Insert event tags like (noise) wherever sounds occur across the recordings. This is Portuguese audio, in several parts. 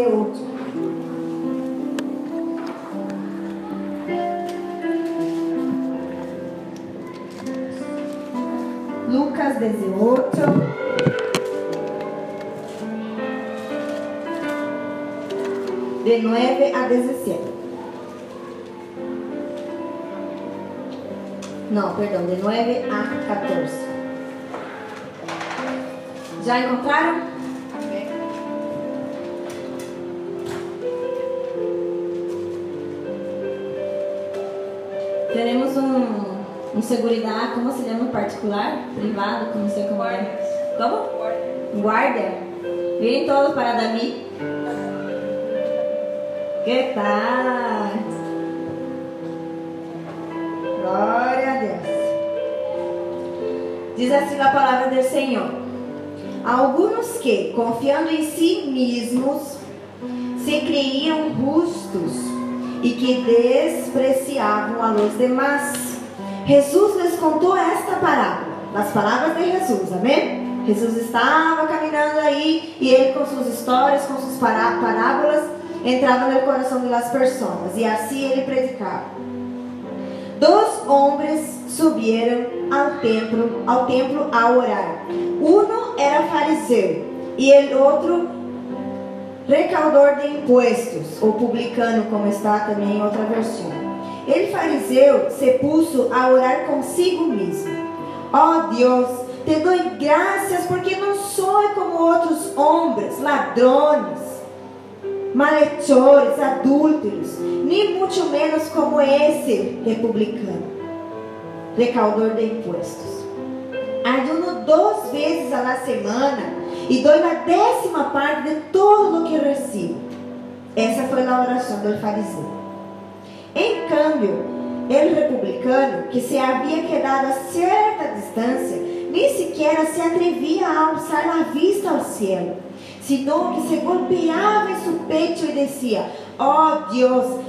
18. Lucas 18. De 9 a 17. Não, perdão, de 9 a 14. Já encontraram? Seguridade, como se chama? Particular? Privado? Como sei como é? Como? Guarda. Vem todos para Dami. Que tal? Glória a Deus. Diz assim a palavra do Senhor. Alguns que, confiando em si mesmos, se creiam justos e que despreciavam a los demás. Jesus lhes contou esta parábola, as palavras de Jesus, amém? Jesus estava caminhando aí e ele com suas histórias, com suas parábolas, entrava no coração das pessoas e assim ele predicava. Dois homens subiram ao templo, ao templo a orar. Um era fariseu e o outro recaudador de impostos, ou publicano, como está também em outra versão. Ele, fariseu, se puso a orar consigo mesmo. Oh Deus, te dou graças porque não sou como outros homens, ladrões, malhechores, adúlteros, nem muito menos como esse republicano, recaudador de impostos. Ayuno duas vezes a la semana e dou a décima parte de tudo o que recebo. Essa foi a oração do fariseu. Em câmbio, ele republicano, que se havia quedado a certa distância, nem sequer se atrevia a alçar a vista ao cielo, senão que se golpeava em seu peito e dizia: Ó oh Deus,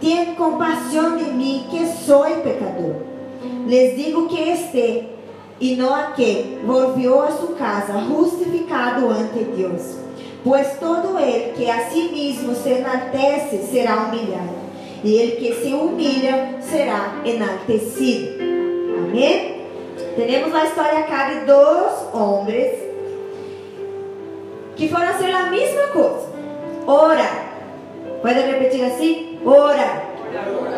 tem compaixão de mim, que sou pecador. Les digo que este e não aquele volvió a sua casa justificado ante Deus. Pois todo ele que a si mesmo se enaltece será humilhado, e ele que se humilha será enaltecido. Amém? Temos a história cá de dois homens que foram fazer a mesma coisa. Ora. Pode repetir assim? Ora.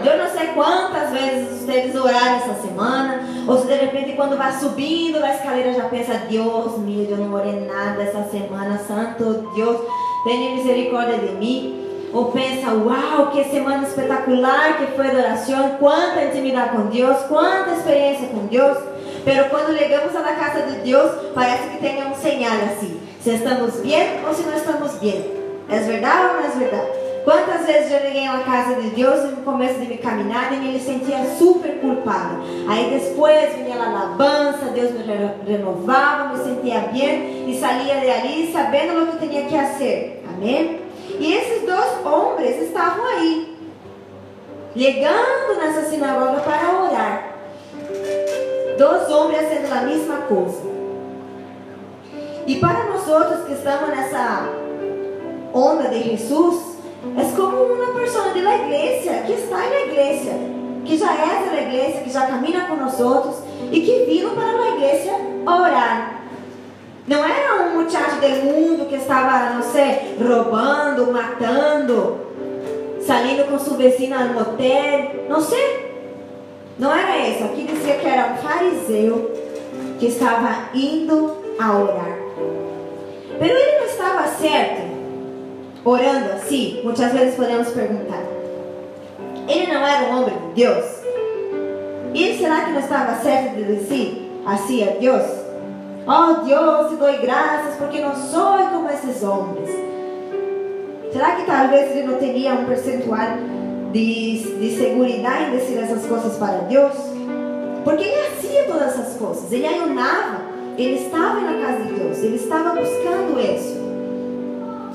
Eu não sei quantas vezes vocês oraram essa semana, ou se de repente quando vai subindo na escaleira já pensa, Deus meu, eu não orei nada essa semana, Santo Deus, tenha misericórdia de mim. Ou pensa, uau, que semana espetacular que foi a oração, quanta intimidade com Deus, quanta experiência com Deus. Pero quando chegamos na casa de Deus, parece que tem um sinal assim, se estamos bem ou se não estamos bem. É verdade ou não é verdade? Quantas vezes eu cheguei a casa de Deus no começo de minha caminhada e me sentia super culpada. Aí depois vinha a alabança, Deus me renovava, me sentia bem e saía de ali sabendo o que tinha que fazer. Amém? E esses dois homens estavam aí, chegando nessa sinagoga para orar. Dois homens fazendo a mesma coisa. E para nós outros que estamos nessa onda de Jesus, é como uma pessoa da igreja que está na igreja, que já é da igreja, que já caminha com nós outros e que vino para a igreja orar. Não era um muchacho do mundo que estava, não sei, roubando, matando, saindo com sua vecina no motel, não sei. Não era isso. Aqui dizia que era um fariseu que estava indo a orar. Mas ele não estava certo orando assim, muitas vezes podemos perguntar: ele não era um homem de Deus? E será que não estava certo de dizer assim a Deus? Oh Deus, te dou graças porque não sou como esses homens. Será que talvez ele não teria um percentual de, de segurança em dizer essas coisas para Deus? Porque ele fazia todas essas coisas, ele ayunava, ele estava na casa de Deus, ele estava buscando isso.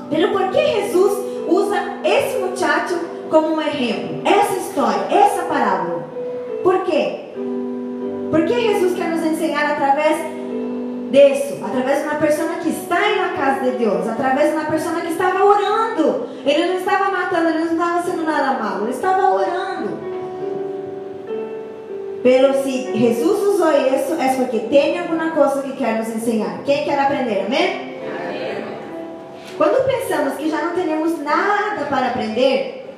Pero por que Jesus usa esse muchacho como um exemplo? Essa história, essa parábola. Por quê? Porque Jesus quer nos ensinar através disso, através de uma pessoa que está na casa de Deus, através de uma pessoa que estava orando matando, ele não estava sendo nada malo, ele estava orando. Pero se Jesus usou isso, é porque tem alguma coisa que quer nos ensinar. Quem quer aprender? Amém? Amém. Quando pensamos que já não temos nada para aprender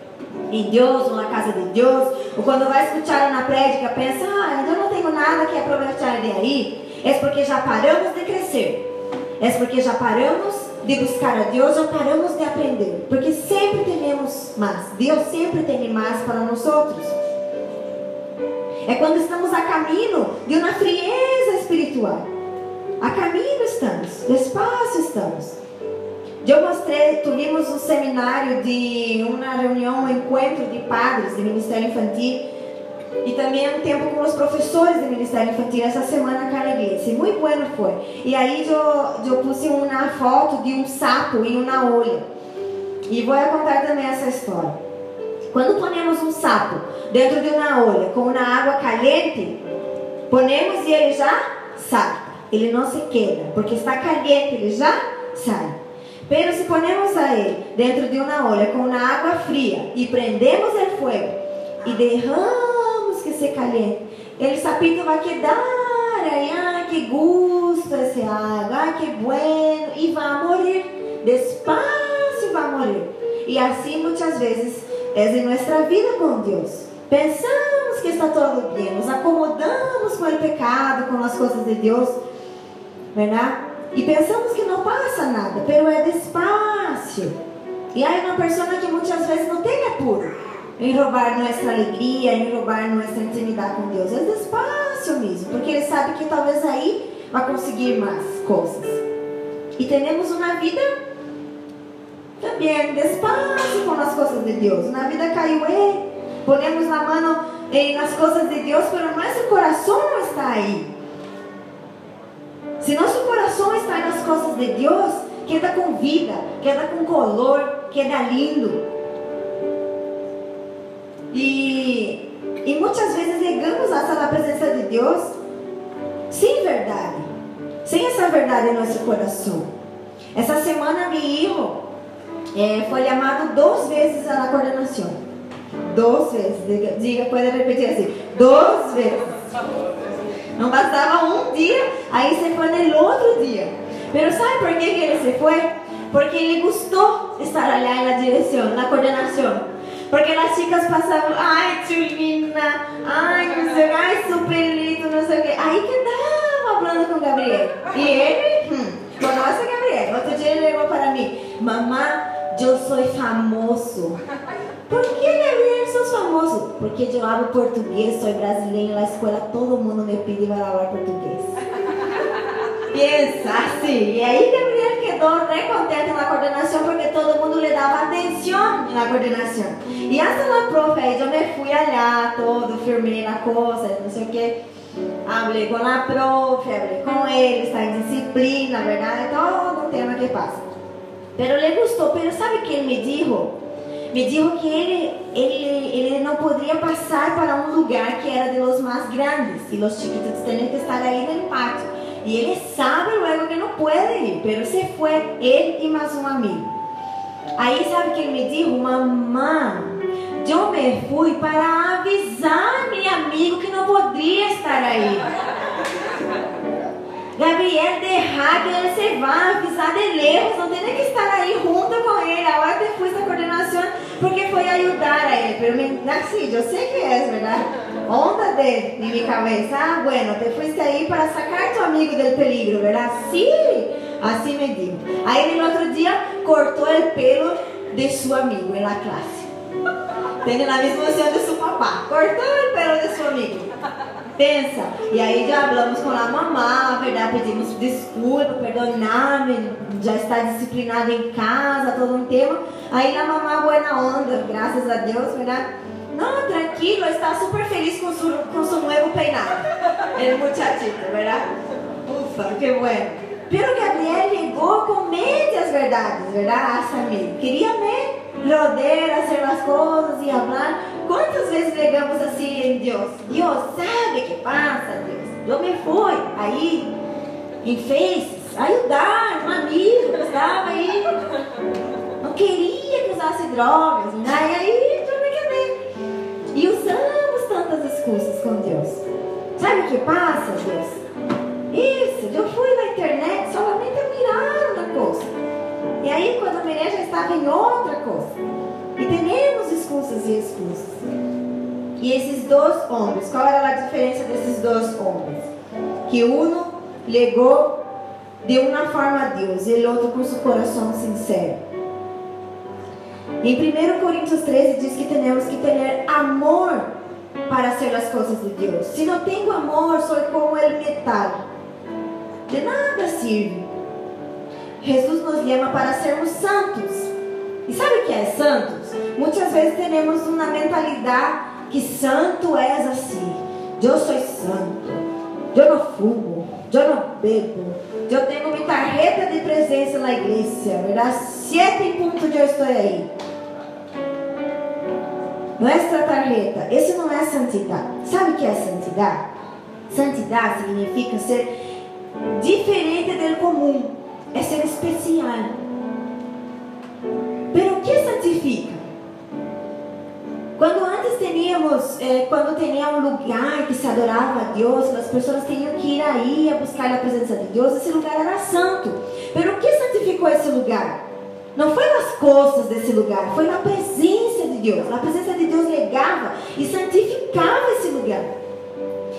em Deus ou na casa de Deus, ou quando vai escutar na prédica, pensa, ah, eu não tenho nada que aproveitar de aí, é porque já paramos de crescer. É porque já paramos de buscar a Deus, já paramos de aprender. Porque sempre temos mais. Deus sempre tem mais para nós outros. É quando estamos a caminho de uma frieza espiritual. A caminho estamos, despacio estamos. Eu mostrei, tivemos um seminário de uma reunião, um encontro de padres de Ministério Infantil e também um tempo com os professores do Ministério Infantil essa semana cá na igreja. Muito bueno foi. E aí eu, eu pus uma foto de um sapo em uma olha. E vou contar também essa história. Quando ponemos um sapo dentro de uma olha com uma água caliente, ponemos e ele já sai. Ele não se queda, porque está caliente, ele já sai. Mas se ponemos a ele dentro de uma olha com uma água fria e prendemos o fogo e derramamos se caliente, ele sapito vai quedar ah, que gusto esse água, que bueno, e vai morrer, despacio vai morrer. E assim muitas vezes é em nossa vida com Deus. Pensamos que está tudo bem, nos acomodamos com o pecado, com as coisas de Deus, verdade? E pensamos que não passa nada, pero é despacio. E aí uma pessoa que muitas vezes não tem apuro em roubar nossa alegria, em roubar nossa intimidade com Deus. É despacio mesmo, porque ele sabe que talvez aí vai conseguir mais coisas. E temos uma vida também despacio com as coisas de Deus. Na vida caiu, é, ponemos a mão nas coisas de Deus, mas nosso coração não está aí. Se nosso coração está nas coisas de Deus, queda com vida, queda com color, queda lindo. E, e muitas vezes negamos essa na presença de Deus sem verdade, sem essa verdade em nosso coração. Essa semana, meu filho é, foi chamado duas vezes na coordenação. Duas vezes, diga, diga, pode repetir assim: duas vezes. Não bastava um dia, aí se foi no outro dia. Mas sabe por que, que ele se foi? Porque ele gostou de estar ali na direção, na coordenação. Porque as chicas passavam, ai, Tulina, ai, não sei, ai, super lindo, não sei o quê. Aí que dava falando com o Gabriel. E ele, hum, conhece Gabriel. Outro dia ele ligou para mim, mamãe, eu sou famoso. Por que Gabriel sos famoso? Porque eu hablo português, sou brasileiro, na escola todo mundo me pede para falar português. (laughs) Pensa assim. E aí Gabriel quedou recontente na coordenação porque todo mundo lhe dava atenção na coordenação. E hasta na profe, eu me fui allá, todo, firmei na coisa, não sei o que. Hablei com a profe, hablei com ele, está em disciplina, verdade? Todo um tema que passa. Pero le gostou, pero sabe o que ele me disse? me dijo que ele, ele, ele não poderia passar para um lugar que era de los mais grandes e os chiquitos têm que estar aí no pátio. E ele sabe luego que não pode ir, pero se foi ele e mais um amigo. Aí sabe que ele me disse, mamãe, eu me fui para avisar meu amigo que não podia estar aí. Gabriel, que ele se vá, avisar de lejos, não tem que estar aí junto com ele. Agora te fui essa coordenação porque foi ajudar a ele. Pero me, assim, eu sei que é, verdade? Onda de, de minha cabeça. Ah, bueno, te fuiste aí para sacar tu amigo del peligro, verdade? Sim, assim me dijo. Aí no outro dia cortou o pelo de seu amigo na classe. Tem a mesma posição de seu papá. Cortou o pelo de seu amigo. Pensa. E aí já falamos com a mamá, verdade? Pedimos desculpa, perdonar-me, já está disciplinado em casa, todo um tema. Aí a mamá boa onda, graças a Deus, verdade? Não, tranquilo, está super feliz com su, com su peinado. (laughs) El muchachito, verdade? Ufa, que bueno. Pero Gabriel chegou com medias verdades, verdade, amigo? Queria me rodear, fazer as coisas e falar. Quantas vezes negamos assim em Deus? Deus sabe o que passa, Deus. Eu me fui aí em Faces ajudar um amigo estava aí. Não queria que usasse drogas, né? E aí, me queimei. E usamos tantas excusas com Deus. Sabe o que passa, Deus? Isso, eu fui na internet solamente a mirar na coisa. E aí, quando a mirei, já estava em outra coisa. E temos excusas e excusas. E esses dois homens, qual era a diferença desses dois homens? Que um legou de uma forma a Deus e o outro com seu coração sincero. Em 1 Coríntios 13 diz que temos que ter amor para fazer as coisas de Deus. Se não tenho amor, sou como o metal. De nada serve. Jesus nos chama para sermos santos. E sabe o que é santos? Muitas vezes temos uma mentalidade que santo és assim. Eu sou santo. Eu não fumo. Eu não bebo. Eu tenho minha tarjeta de presença na igreja. Verdade? Sete pontos eu estou aí. Nuestra tarjeta. Esse não é santidade. Sabe o que é santidade? Santidade significa ser diferente do comum. É ser especial. Pero o que santifica? Quando antes teníamos, eh, quando tinha um lugar que se adorava a Deus, as pessoas tinham que ir aí a buscar a presença de Deus, esse lugar era santo. Pero o que santificou esse lugar? Não foi as coisas desse lugar, foi a presença Deus. A presença de Deus legava e santificava esse lugar.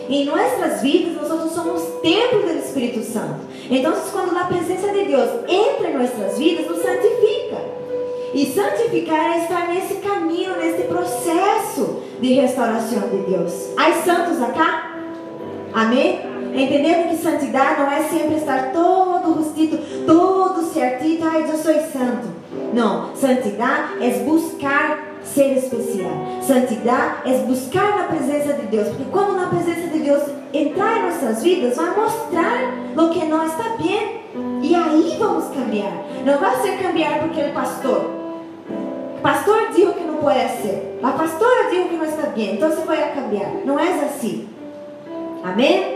Em nossas vidas, nós somos templo do Espírito Santo. Então, quando a presença de Deus entra em nossas vidas, nos santifica. E santificar é estar nesse caminho, nesse processo de restauração de Deus. Há santos acá? Amém? Entendendo que santidade não é sempre estar todo rustito, todo certinho, ai, eu sou santo. Não, santidade é buscar ser especial. Santidade é buscar na presença de Deus. Porque quando na presença de Deus entrar em nossas vidas, vai mostrar o que não está bem. E aí vamos cambiar. Não vai ser cambiar porque é pastor. Pastor disse que não pode ser. A pastora disse que não está bem. Então você vai cambiar. Não é assim. Amém?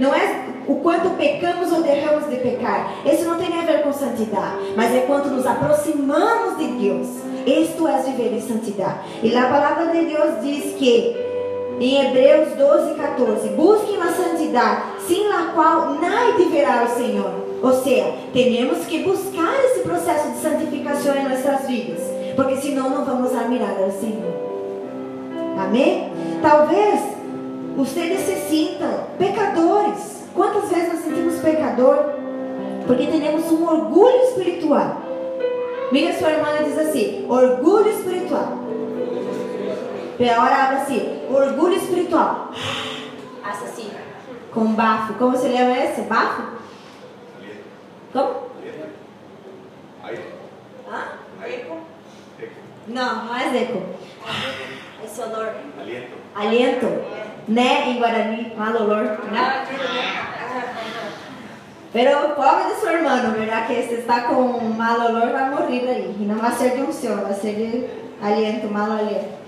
Não é o quanto pecamos ou deixamos de pecar. Isso não tem a ver com santidade, mas é quando nos aproximamos de Deus. Isto é viver em santidade. E a palavra de Deus diz que em Hebreus 12, 14: Busquem a santidade, sem a qual nadie verá o Senhor. Ou seja, temos que buscar esse processo de santificação em nossas vidas, porque senão não vamos admirar ao Senhor. Amém? Talvez vocês se sintam pecadores. Quantas vezes nós sentimos pecador? Porque temos um orgulho espiritual. Mira sua irmã e diz assim: orgulho espiritual. Hora abre assim: orgulho espiritual. Assassino. Com bafo. Como se lembra esse? Bafo? Como? Hã? Eco? Não, não é eco. Esse odor. Aliento. Aliento. Né? Em Guarani. Mal olor. Né? Pero pobre de seu irmão, verdade? Que se está com mal olor, vai morrer aí. E não vai ser de um senhor, vai ser de aliento, mal aliento.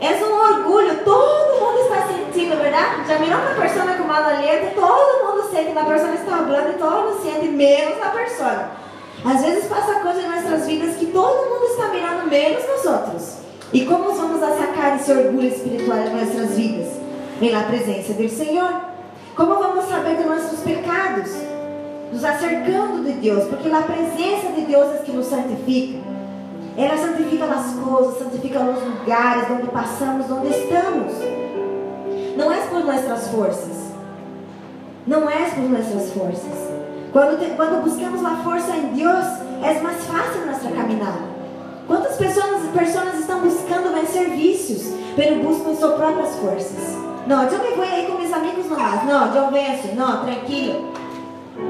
É um orgulho, todo mundo está sentindo, verdade? Já mirou uma pessoa com mal aliento, todo mundo sente, a pessoa está falando e todo mundo sente, menos a pessoa. Às vezes passa coisas em nossas vidas que todo mundo está mirando menos nós outros. E como vamos sacar esse orgulho espiritual em nossas vidas? Em la presença do Senhor. Como vamos saber de nossos pecados? Nos acercando de Deus, porque a presença de Deus é que nos santifica. Ela santifica as coisas, santifica os lugares onde passamos, onde estamos. Não é por nossas forças. Não é por nossas forças. Quando, te, quando buscamos a força em Deus, é mais fácil nossa caminhada. Quantas pessoas, pessoas estão buscando vencer vícios, pero buscam suas próprias forças? Não, eu me vou aí com meus amigos nomás. Não, eu venço. Não, tranquilo.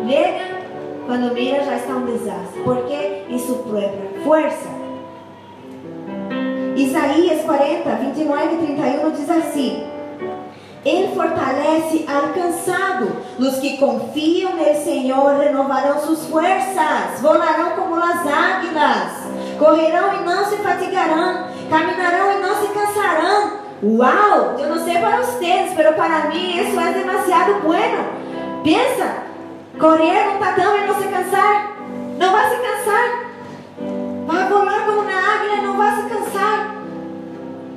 Llega, quando mira já está um desastre. Porque em sua própria força. Isaías 40, 29 e 31 diz assim: Ele fortalece al cansado. Os que confiam no Senhor renovarão suas forças, volarão como as águilas, correrão e não se fatigarão, caminharão e não se cansarão. Uau, eu não sei para vocês, mas para mim isso é demasiado bueno. Pensa, correr um tatame e não se cansar. Não vai se cansar. Vai voar como uma águia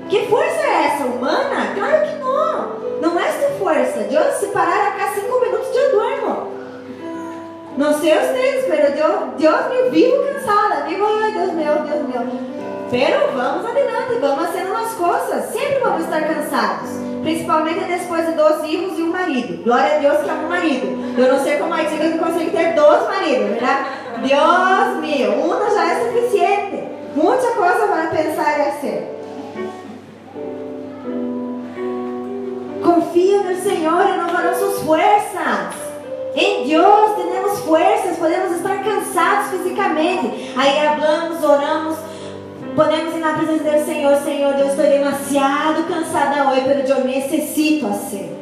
Que força é essa? Humana? Claro que não. Não é essa força. Deus se parar acá cinco minutos eu duermo. Não sei ustedes, pero Deus, Deus me vivo cansada. Vivo, ai Deus meu, Deus meu. Pero vamos adelante, vamos fazendo as coisas. Sempre vamos estar cansados. Principalmente depois de dois filhos e um marido. Glória a Deus que é um marido. Eu não sei como a igreja consegue ter dois maridos, verdade? Deus meu, um já é suficiente. Muita coisa para pensar e fazer. Confia no Senhor, renovarão suas forças. Em Deus temos forças, podemos estar cansados fisicamente. Aí hablamos, oramos, podemos ir na presença do Senhor. Senhor, eu estou demasiado cansada hoje, pero eu necessito assim.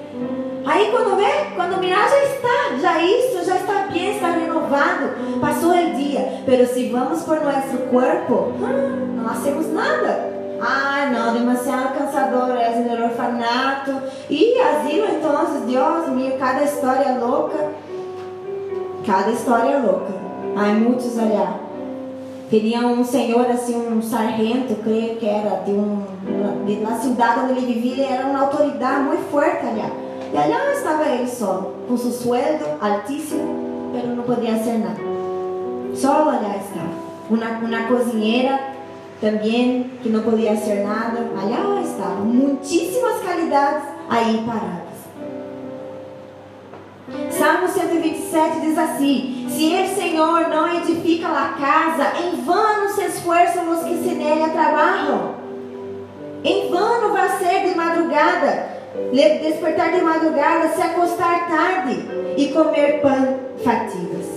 Aí quando vê, quando mirar já está, já isso, já está bem, está renovado. Passou o dia. Pero se vamos por nosso corpo, hum, não hacemos nada. Ah, não, demasiado cansador, é no orfanato. E asilo, então, Deus meu, cada história louca. Cada história louca. Há muitos olhar. Tinha um senhor, assim, um sargento, creio que era, de um, na cidade onde ele vivia, era uma autoridade muito forte ali. E allá estava ele só, com seu sueldo altíssimo, mas não podia fazer nada. Só allá estava. Uma, uma cozinheira também, que não podia fazer nada, allá estava. Muitíssimas qualidades aí paradas. Salmo 127 diz assim: Se o Senhor não edifica a casa, em vano se esforçam os que se nele trabalham. Em vano vai ser de madrugada, despertar de madrugada, se acostar tarde e comer pão fatigas.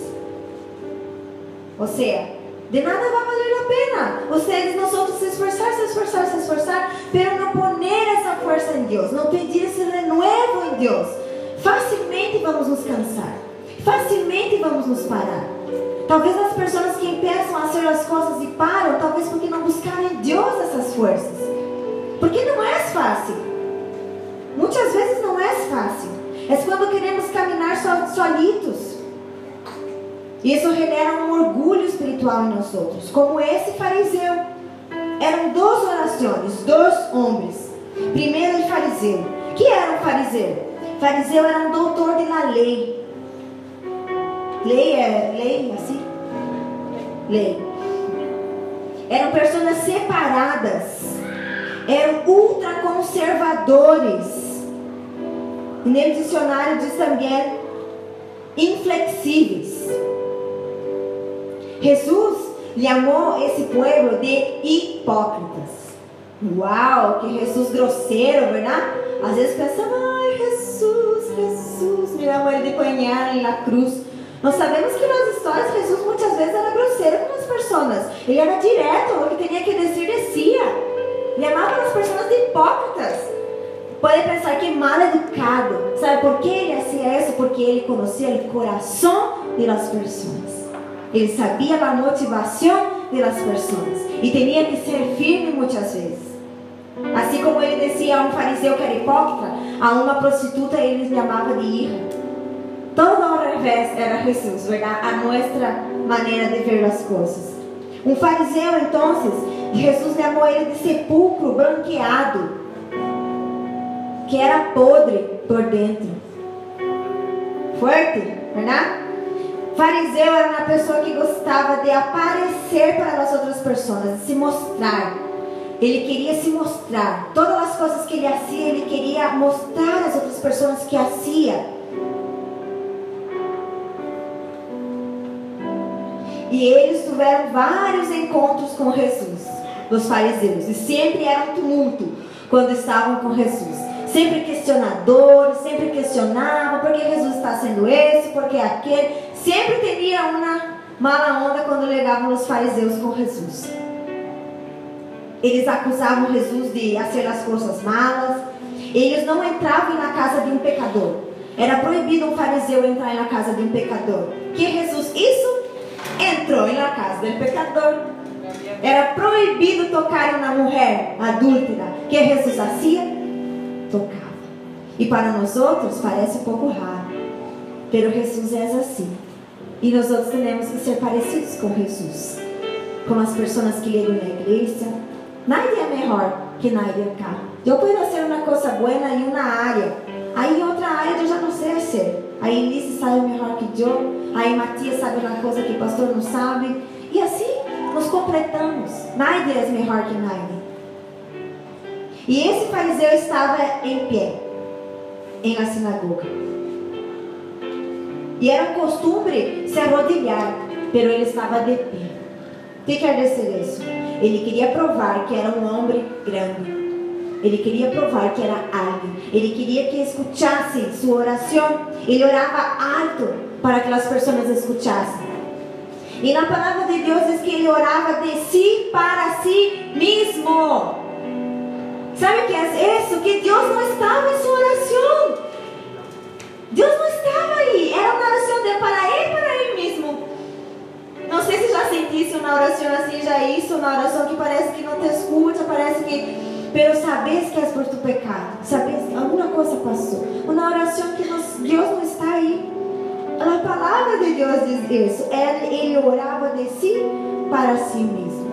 Ou seja, de nada vai valer a pena. Vocês, nós outros, se esforçar, se esforçar, se esforçar, para não poner essa força em Deus, não pedir esse renovo em Deus facilmente vamos nos cansar, facilmente vamos nos parar. Talvez as pessoas que empeçam a fazer as coisas e param, talvez porque não buscaram em Deus essas forças. Porque não é fácil. Muitas vezes não é fácil. É quando queremos caminhar solitos. Isso gera um orgulho espiritual em nós outros, como esse fariseu. Eram duas orações, dois homens. Primeiro o fariseu. que era um fariseu? Fariseu era um doutor de lei. Lei é lei assim? Lei. Eram pessoas separadas. Eram ultraconservadores. E no dicionário diz também inflexíveis. Jesus chamou esse povo de hipócritas. Uau, que Jesus grosseiro, verdade? Às vezes pensamos, ai Jesus, Jesus, me amor ele de em na cruz. Nós sabemos que nas histórias Jesus muitas vezes era grosseiro com as pessoas. Ele era direto, o que tinha que descer, descia. Amava as pessoas de hipócritas. Pode pensar que mal educado. Sabe por que ele fazia isso? Porque ele conhecia o coração das pessoas. Ele sabia a motivação das pessoas. E tinha que ser firme muitas vezes. Assim como ele descia a um fariseu que era hipócrita, a uma prostituta ele chamava de irra. Todo ao revés era Jesus? A nossa maneira de ver as coisas. Um fariseu, então, Jesus chamou ele de sepulcro branqueado, que era podre por dentro. Forte, verdade? Fariseu era uma pessoa que gostava de aparecer para as outras pessoas, de se mostrar. Ele queria se mostrar. Todas as coisas que ele fazia, ele queria mostrar às outras pessoas que fazia. E eles tiveram vários encontros com Jesus, os fariseus. E sempre era um tumulto quando estavam com Jesus. Sempre questionadores, sempre questionavam por que Jesus está sendo esse, por que aquele. Sempre teria uma mala onda quando levavam os fariseus com Jesus. Eles acusavam Jesus de fazer as coisas malas. Eles não entravam na casa de um pecador. Era proibido um fariseu entrar na casa de um pecador. Que Jesus, isso, entrou na casa do pecador. Era proibido tocar na mulher adúltera. Que Jesus fazia? Tocava. E para nós outros parece um pouco raro. Pero Jesus é assim. E nós outros temos que ser parecidos com Jesus. Com as pessoas que ligam na igreja, Nadie é melhor que nadie acá. Eu posso fazer uma coisa boa em uma área. Aí outra área eu já não sei fazer. Aí Lice sabe melhor que eu. Aí Matias sabe uma coisa que o pastor não sabe. E assim nos completamos. Nadie é melhor que nadie. E esse fariseu estava em pé em a sinagoga. E era costume se arrodilhar, pero ele estava de pé. O que quer dizer isso? Ele queria provar que era um homem grande. Ele queria provar que era alguém. Ele queria que escutassem sua oração. Ele orava alto para que as pessoas escutassem. E na palavra de Deus diz que ele orava de si para si mesmo. Sabe o que é isso? Que Deus não estava em sua oração. Deus não estava aí. Era uma oração dele para ele, para ele mesmo. Não sei se já sentisse uma oração assim, já isso, uma oração que parece que não te escuta, parece que. Pero sabes que é por tu pecado. Sabes que alguma coisa passou. Uma oração que Deus não está aí. A palavra de Deus diz isso. Ele orava de si para si mesmo.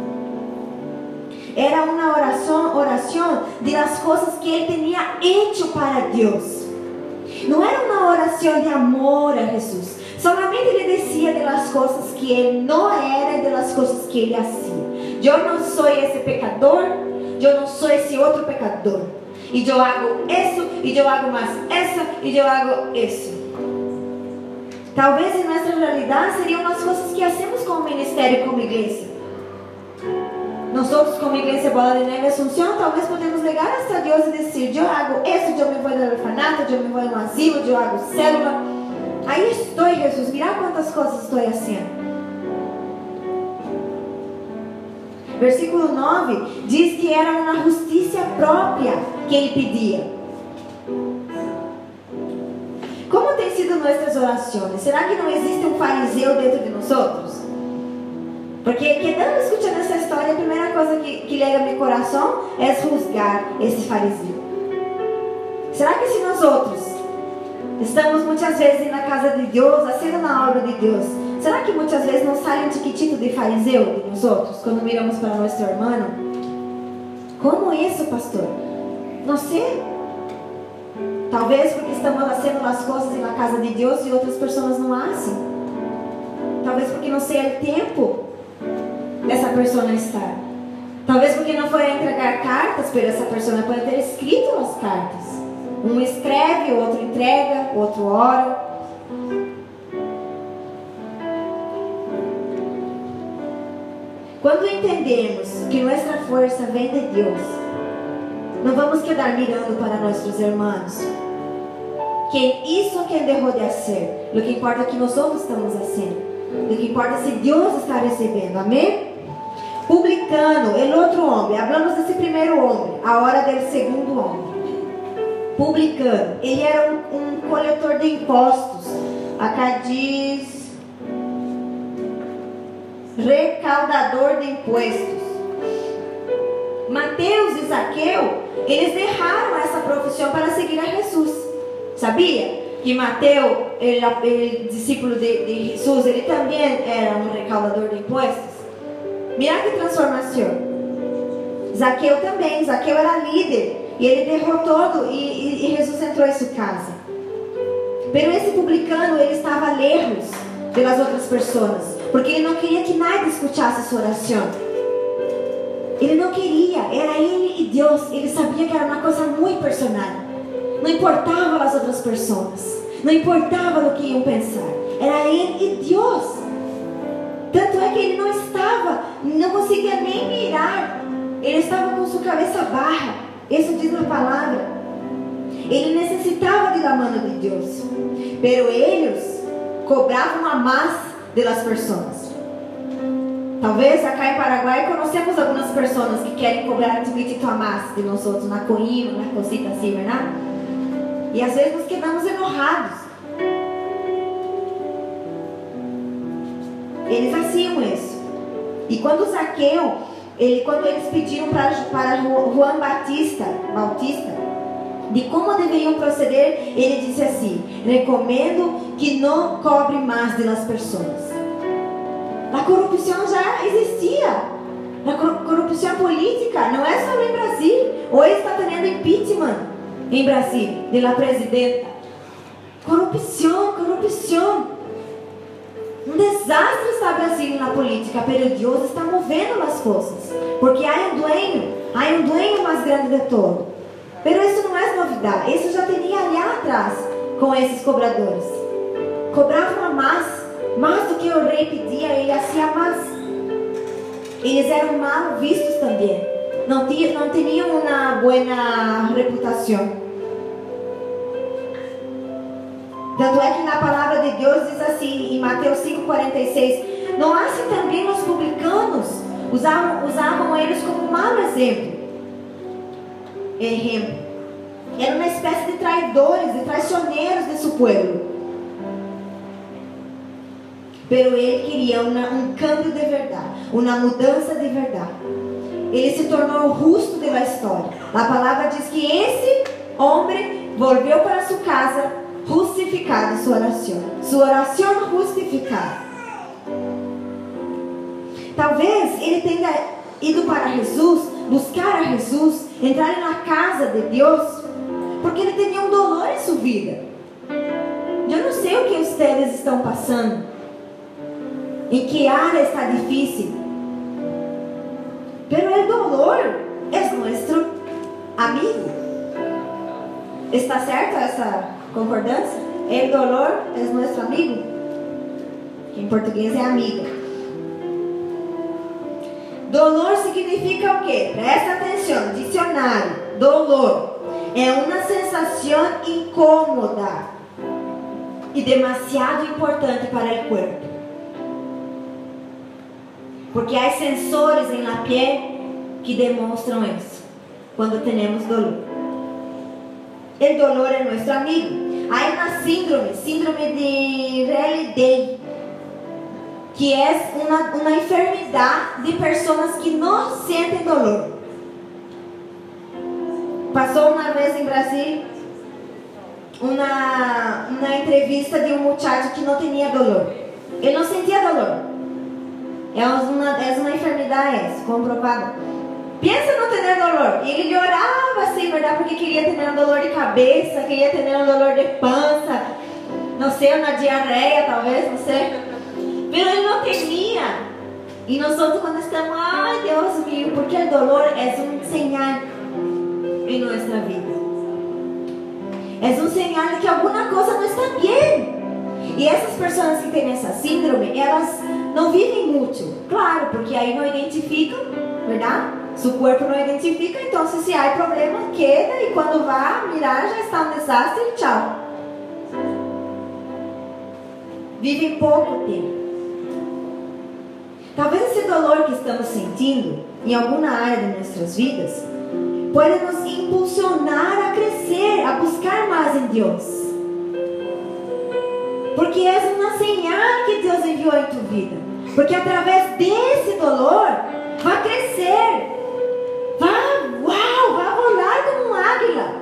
Era uma oração, oração de las coisas que ele tinha hecho para Deus. Não era uma oração de amor a Jesus. Solamente ele dizia das coisas que ele não era e das coisas que ele fazia. Eu não sou esse pecador, eu não sou esse outro pecador. E eu hago isso, e eu hago mais essa, e eu hago isso. Talvez em nossa realidade seriam as coisas que hacemos como ministério, como igreja. Nós outros, como igreja Bola de Neve Assunção, talvez podemos ligar a Deus e dizer: Eu hago isso, eu me vou no orfanato, eu me vou no asilo, eu hago célula. Aí estou, Jesus, mira quantas coisas estou fazendo. Versículo 9 diz que era uma justiça própria que ele pedia. Como tem sido nossas orações? Será que não existe um fariseu dentro de nós outros? Porque quedando escutando essa história, a primeira coisa que, que lega meu coração é juzgar esse fariseu. Será que se nós outros estamos muitas vezes na casa de Deus, fazendo na obra de Deus, será que muitas vezes não sai um tiquitito de fariseu nós outros, quando miramos para nosso irmão? Como isso, pastor? Não sei. Talvez porque estamos fazendo as coisas na casa de Deus e outras pessoas não fazem. Talvez porque não sei o tempo dessa pessoa estar. Talvez porque não foi entregar cartas, pero essa pessoa pode ter escrito as cartas. Um escreve, o outro entrega, o outro ora. Quando entendemos que nossa força vem de Deus, não vamos quedar mirando para nossos irmãos. Que isso que derrou de ser. O que importa é que nós outros estamos fazendo. O que importa é se Deus está recebendo. Amém? Publicano, el outro homem. Hablamos desse primeiro homem, a hora do segundo homem. Publicano, ele era um, um coletor de impostos. Acá diz recaudador de impostos. Mateus e Zaqueu, eles deixaram essa profissão para seguir a Jesus. Sabia? Que Mateus, ele, ele discípulo de, de Jesus, ele também era um recaudador de impostos. Mira que transformação. Zaqueu também, Zaqueu era líder e ele derrotou e, e, e Jesus entrou em sua casa. Pero esse publicano ele estava lejos das outras pessoas, porque ele não queria que nada escutasse sua oração. Ele não queria, era ele e Deus. Ele sabia que era uma coisa muito personal. Não importava as outras pessoas, não importava o que iam pensar. Era ele e Deus. Tanto é que ele não estava, não conseguia nem mirar. Ele estava com sua cabeça barra. Isso diz na palavra. Ele necessitava de la mano de Deus. Pero eles cobravam a das pessoas. Talvez acá em Paraguai conhecemos algumas pessoas que querem cobrar um poquitito a mais de nós outros, na coima, na cosita assim, verdade? E às vezes nos quedamos enojados. Eles faziam isso. E quando Zaqueu, ele, quando eles pediram para, para Juan Batista, Bautista, de como deveriam proceder, ele disse assim: recomendo que não cobre mais de las pessoas. A corrupção já existia. A corrupção política não é só em Brasil. Hoje está tendo impeachment em Brasil, de la presidenta. Corrupção, corrupção. Um desastre está Brasil na política, pero Deus está movendo as coisas. Porque há um dueño, há um dueño mais grande de todo. Pero isso não é novidade, isso já tinha ali atrás com esses cobradores. Cobravam mais, mais do que o rei pedia, ele hacía mais. Eles eram mal vistos também. Não, tinham, não tinham uma boa reputação. Tanto é que na palavra de Deus diz assim, em Mateus 5,46: Não se também os publicanos usavam, usavam eles como mau exemplo. Exemplo. Era uma espécie de traidores, de traicioneiros de seu povo. Pero ele queria uma, um câmbio de verdade, uma mudança de verdade. Ele se tornou o rosto da história. A palavra diz que esse homem voltou para sua casa justificado sua oração. Sua oração justificada. Talvez ele tenha ido para Jesus, buscar a Jesus, entrar na casa de Deus, porque ele tinha um dolor em sua vida. Eu não sei o que vocês estão passando, em que área está difícil, pero o dolor é nosso amigo. Está certo essa Concordância? El dolor é nosso amigo. Em português é amigo. Dolor significa o quê? Presta atenção, dicionário. Dolor é uma sensação incômoda e demasiado importante para o corpo. Porque há sensores em la piel que demonstram isso quando temos dolor. O dolor é nosso amigo. Há uma síndrome, síndrome de Rayleigh, que é uma, uma enfermidade de pessoas que não sentem dolor. Passou uma vez em Brasil uma, uma entrevista de um muchacho que não tinha dolor. Ele não sentia dolor. É uma, é uma enfermidade comprovada. Pensa não ter dolor. E ele orava assim, verdade? Porque queria ter um dolor de cabeça, queria ter um dolor de pança, não sei, uma diarreia talvez, não sei. Mas ele não tinha. E nós outros quando estamos, ai Deus meu, porque o dolor é um sinal em nossa vida. É um sinal de que alguma coisa não está bem. E essas pessoas que têm essa síndrome, elas não vivem muito. Claro, porque aí não identificam, verdade? O corpo não identifica, então se há problema, queda e quando vá mirar já está um desastre tchau. Vive pouco tempo. Talvez esse dolor que estamos sentindo em alguma área de nossas vidas pode nos impulsionar a crescer, a buscar mais em Deus. Porque é uma señal que Deus enviou em tua vida. Porque através desse dolor vai crescer. Vá, uau, vá voar como um águila.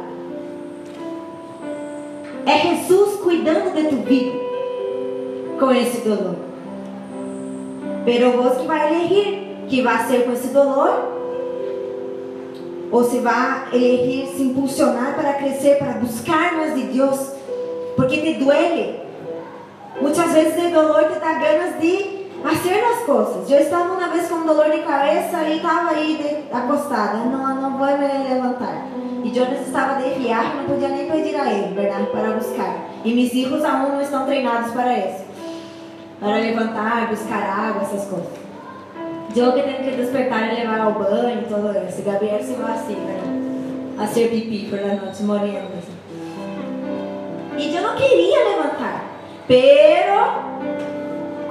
É Jesus cuidando de tu vida com esse dolor. Pero vos que vai elegir que vai ser com esse dolor ou se vai elegir se impulsionar para crescer, para buscar mais de Deus, porque te duele. Muitas vezes o dolor te dá ganas de fazer as coisas. Eu estava uma vez com dor de cabeça e estava aí de, acostada. Não, não vou me levantar. E Jonas estava de viagem, não podia nem pedir a ele, verdade, para buscar. E meus filhos aún não estão treinados para isso. Para levantar, buscar água, essas coisas. Que tenho que despertar e levar ao banho, isso. Gabriel se assim, né? A ser pipi por la noite, morrendo. Assim. E eu não queria levantar. Pero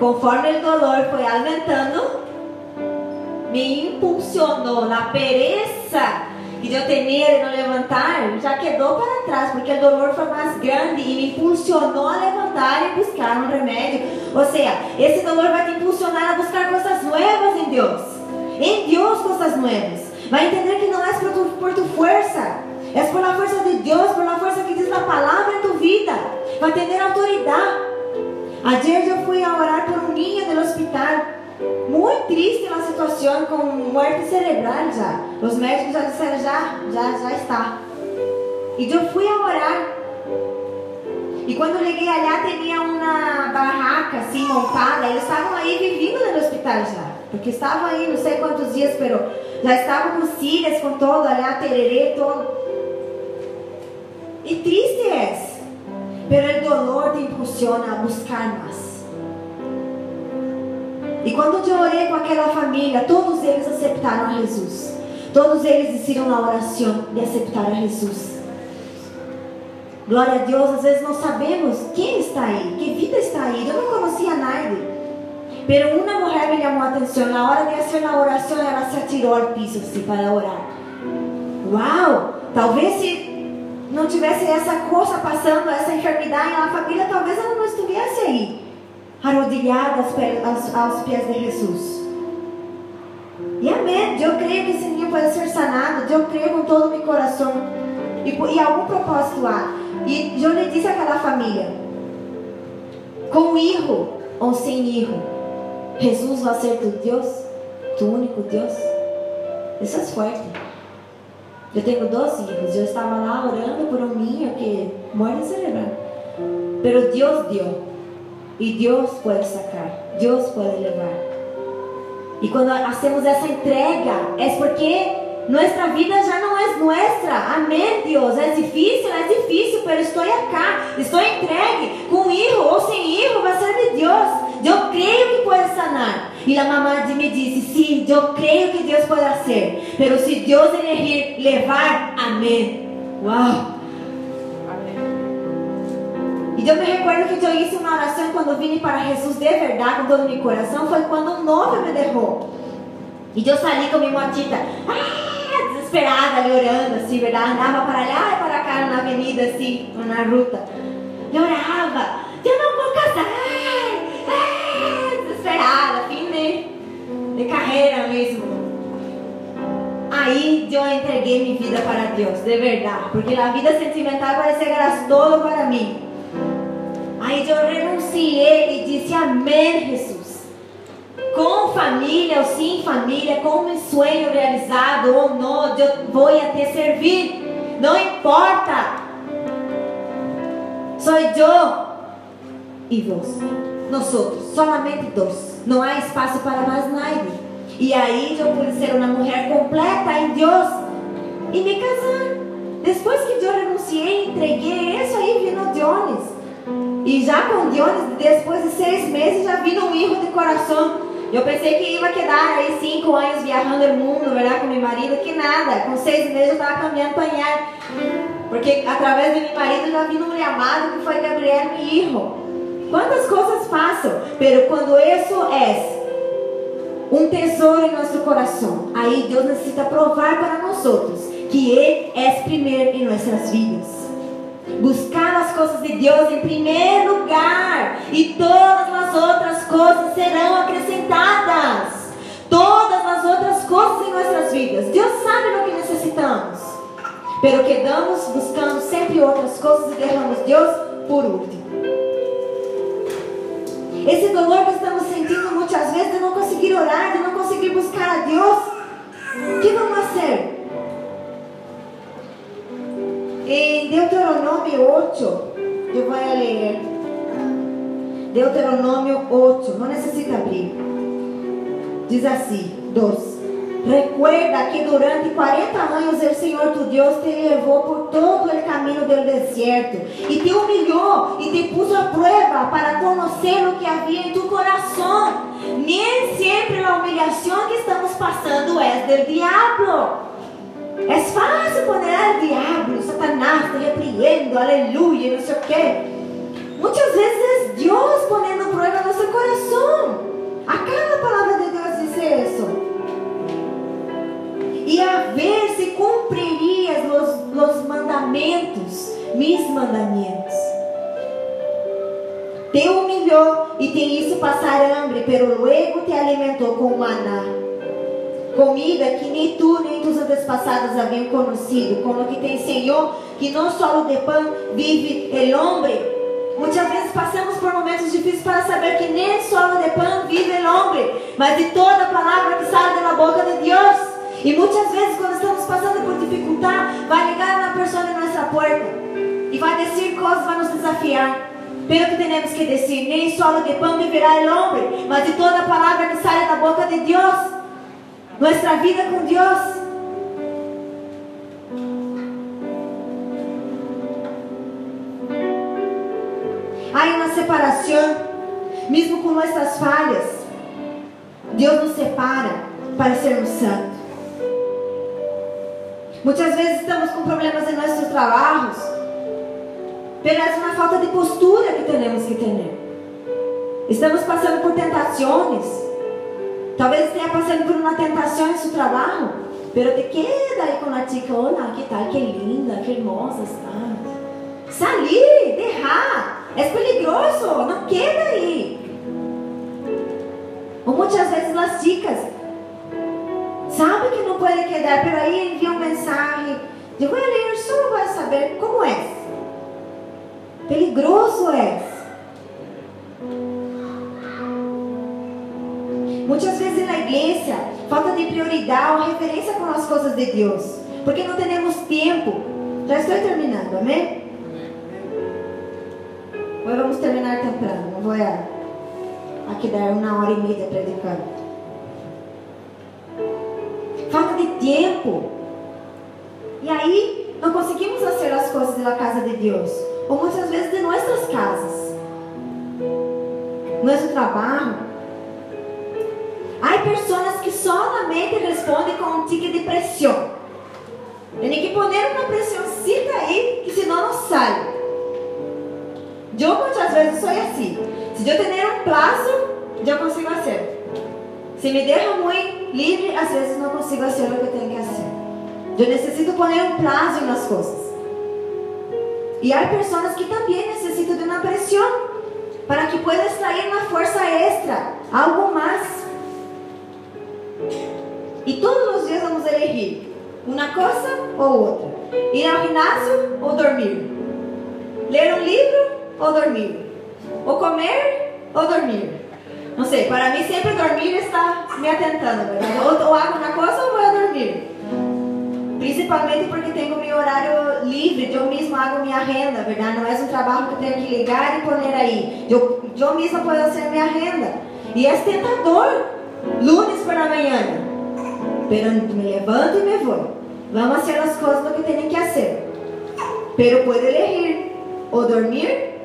Conforme o dolor foi aumentando, me impulsionou na pereza de eu ter medo de não levantar, já quedou para trás, porque o dolor foi mais grande e me impulsionou a levantar e buscar um remédio. Ou seja, esse dolor vai te impulsionar a buscar coisas novas em Deus. Em Deus, coisas novas. Vai entender que não é por tu, por tu força, é por a força de Deus, por a força que diz na palavra em tu vida. Vai ter autoridade. Ayer eu fui a orar por um niño no hospital muito triste la situação com muerte cerebral já. Os médicos já disseram, já, já, já está. E eu fui a orar. E quando cheguei lá, tinha uma barraca assim montada. Eles estavam aí vivendo no hospital já. Porque estavam aí não sei quantos dias, pero já estavam com silhas, com todo, lá, tererê, todo. E triste é. Pero o dolor te impulsiona a buscar mais. E quando eu orei com aquela família, todos eles aceitaram a Jesus. Todos eles disseram na oração de aceitar a Jesus. Glória a Deus, às vezes não sabemos quem está aí, que vida está aí. Eu não conhecia nada. Pero uma mulher me chamou a atenção. Na hora de fazer a oração, ela se atirou ao piso assim, para orar. Uau! Talvez se não tivesse essa coisa passando, essa enfermidade na família, talvez ela não estivesse aí arrodilhada aos, aos pés de Jesus. E amém. Eu creio que esse menino pode ser sanado. Eu creio com todo o meu coração. E, e algum propósito há. E eu lhe disse àquela família: com erro ou sem erro, Jesus vai ser tu Deus, tu único Deus. Isso é forte. Eu tenho dois filhos. Eu estava lá orando por um menino que morre cerebral. Pero Deus deu. E Deus pode sacar, Deus pode levar. E quando hacemos essa entrega, é porque nossa vida já não é nossa. Amém, Deus. É difícil, é difícil, mas estou aqui, estou entregue, com erro ou sem erro, vai ser de Deus. Eu creio que pode sanar. E a mamãe me disse: Sim, eu creio que Deus pode fazer. Mas se Deus elegir levar, amém. Uau! E eu me recordo que eu hice uma oração quando vim para Jesus de verdade, com todo meu coração, foi quando um noivo me derrou. E eu saí com minha motita, ah, desesperada, ali orando, assim, verdade? Andava para lá e para cá na avenida, assim, na ruta. E orava, eu não vou casar, ah, desesperada, fim de, de carreira mesmo. Aí eu entreguei minha vida para Deus, de verdade, porque a vida sentimental parecia que era todo para mim. Aí eu renunciei e disse amém, Jesus. Com família ou sem família, com meu sonho realizado ou não, eu vou a te servir. Não importa. Sou eu e você. Nós outros, solamente dois. Não há espaço para mais nada. E aí eu pude ser uma mulher completa em Deus e me casar. Depois que eu renunciei, entreguei, isso aí vindo de ônibus. E já com Dionis, depois de seis meses, já vi um erro de coração. Eu pensei que ia quedar aí cinco anos viajando o mundo, verdade, com meu marido, que nada. Com seis meses eu estava caminhando panhar. Porque através do meu marido já vi um chamado que foi Gabriel e hijo. Quantas coisas passam, pero quando isso é um tesouro em nosso coração, aí Deus necessita provar para nós outros que Ele é primeiro em nossas vidas buscar as coisas de Deus em primeiro lugar, e todas as outras coisas serão acrescentadas. Todas as outras coisas em nossas vidas. Deus sabe do que necessitamos. Pelo que damos buscando sempre outras coisas e derramos Deus por último. Esse dolor que estamos sentindo muitas vezes de não conseguir orar, de não conseguir buscar a Deus, o que vamos fazer? Em Deuteronômio 8, eu vou ler. Deuteronômio 8, não necessita abrir. Diz assim: 2. Recuerda que durante 40 anos o Senhor tu Deus te levou por todo o caminho do deserto e te humilhou e te pôs a prova para conhecer o que havia em tu coração. Nem sempre a humilhação que estamos passando é do diabo. É fácil poner o diabo, Satanás te repreendo, aleluia, não sei o quê. Muitas vezes é Deus ponendo prueba no nosso coração. A cada palavra de Deus diz isso. E a ver se cumpririas os, os mandamentos, mis mandamentos. Te humilhou e te hizo passar hambre, pero luego te alimentou com maná comida que nem tu nem tus antepassados haviam conhecido, como que te ensinou que não só de pão vive el hombre, Muitas vezes passamos por momentos difíceis para saber que nem solo de pão vive o homem, mas de toda palavra que sai da boca de Deus. E muitas vezes, quando estamos passando por dificuldade, vai ligar uma pessoa em nossa porta e vai dizer coisas, vai nos desafiar. Pero que temos que dizer: nem solo de pão viverá o homem, mas de toda palavra que sai da boca de Deus. Nossa vida com Deus. Há uma separação, mesmo com nossas falhas. Deus nos separa para sermos santos. Muitas vezes estamos com problemas em nossos trabalhos, pela uma falta de postura que temos que ter. Estamos passando por tentações. Talvez esteja passando por uma tentação em seu trabalho, pero te queda aí com a chica, olha, que tal, que linda, que hermosa está. Salir, derrar. É peligroso, não queda aí. Ou muitas vezes as chicas sabe que não pode quedar, pero aí envia uma mensagem. Digo, ele só vai saber como é. Peligroso é. Muitas vezes na igreja falta de prioridade ou referência com as coisas de Deus, porque não temos tempo. Já estou terminando, amém? Hoje vamos terminar temprano, não vou aqui dar uma hora e meia predicando. Falta de tempo. E aí não conseguimos fazer as coisas da casa de Deus. Ou muitas vezes de nossas casas. Nosso trabalho. Há pessoas que solamente respondem com um tique de pressão. Tem que pôr uma pressãozinha aí, que senão não sai. Eu muitas vezes sou assim. Se eu tenho um prazo, eu consigo fazer. Se me deixa muito livre, às vezes não consigo fazer o que eu tenho que fazer. Eu necessito pôr um prazo nas coisas. E há pessoas que também necessitam de uma pressão para que pueda extrair uma força extra, algo mais. E todos os dias vamos elegir uma coisa ou outra: ir ao ginásio ou dormir, ler um livro ou dormir? Ou comer ou dormir? Não sei, para mim sempre dormir está me atentando? Ou, ou hago uma coisa ou vou dormir. Principalmente porque tenho meu horário livre, eu mesmo hago minha renda, verdade? Não é um trabalho que tenho que ligar e pôr aí. Eu, eu mesma posso fazer minha renda. E é tentador. Lunes por la manhã. Pero me levanto e me vou. Vamos fazer as coisas do que tenho que fazer. Pero pode elegir ou dormir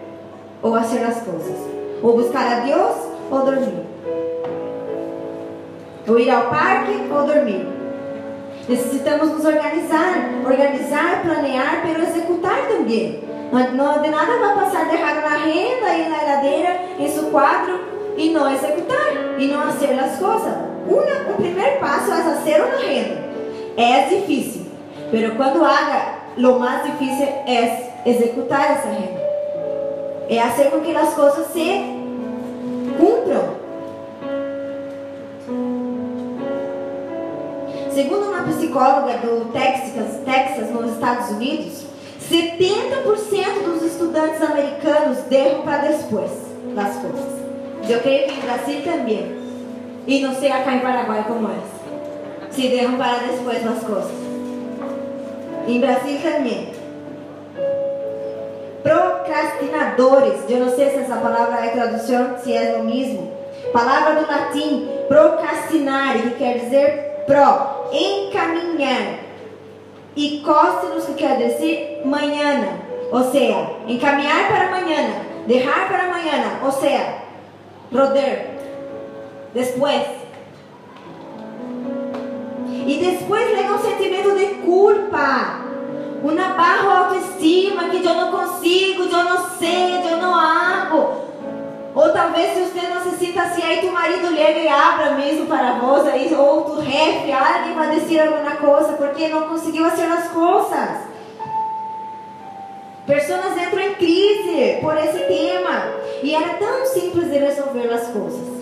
ou fazer as coisas. Ou buscar a Deus ou dormir. Ou ir ao parque ou dormir. Necessitamos nos organizar, organizar, planear, pero executar também. Não, de nada vai passar de errado na renda e na ladeira, em seu quadro, e não executar, e não fazer as coisas. O primeiro passo é fazer uma renda. É difícil, pero quando haga, lo mais difícil é executar essa renda é fazer com que as coisas se cumpram. Segundo uma psicóloga do Texas, Texas, nos Estados Unidos, 70% dos estudantes americanos derram para depois das coisas. Eu creio que em Brasil também. E não sei acá em Paraguai como é. Se derram para depois das coisas. Em Brasil também procrastinadores. Eu não sei se essa palavra é tradução, se é o mesmo. Palavra do latim, procrastinar, que quer dizer pro, encaminhar. E costinos, que quer dizer manhã. Ou seja, encaminhar para amanhã, deixar para amanhã. Ou seja, roder. Depois. E depois leva um sentimento de culpa uma barra autoestima que eu não consigo, eu não sei, eu não hago. Ou talvez se você não se sinta assim, aí tu marido liga e abra mesmo para vós, aí, ou tu ref, alguém vai dizer alguma coisa, porque não conseguiu fazer as coisas. Pessoas entram em crise por esse tema. E era tão simples de resolver as coisas.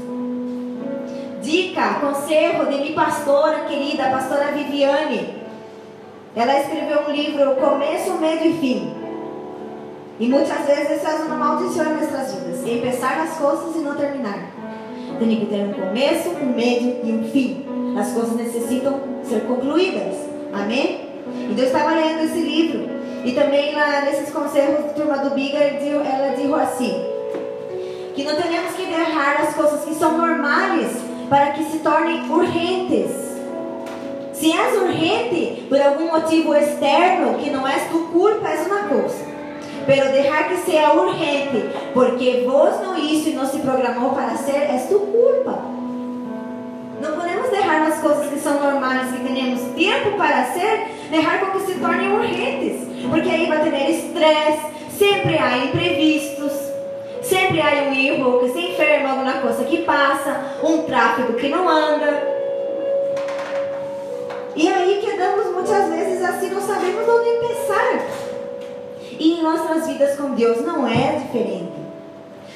Dica, conselho de minha pastora querida, a pastora Viviane. Ela escreveu um livro, Começo, Medo e Fim. E muitas vezes isso é uma maldição em nossas vidas. Empezar as coisas e não terminar. Tem que ter um começo, um meio e um fim. As coisas necessitam ser concluídas. Amém? Então eu estava lendo esse livro. E também lá nesses conselhos de turma do Biga, ela disse assim: que não temos que derrar as coisas que são normais para que se tornem urgentes. Se és urgente por algum motivo externo que não és tu culpa, é uma coisa. Pero deixar que seja urgente, porque vos não isso e não se programou para ser, é tu culpa. Não podemos deixar as coisas que são normais, que temos tempo para ser, deixar com que se tornem urgentes, porque aí vai ter estresse, sempre há imprevistos, sempre há um erro que se enferma, alguma coisa que passa, um tráfego que não anda. E aí quedamos muitas vezes assim, não sabemos onde pensar. E em nossas vidas com Deus não é diferente.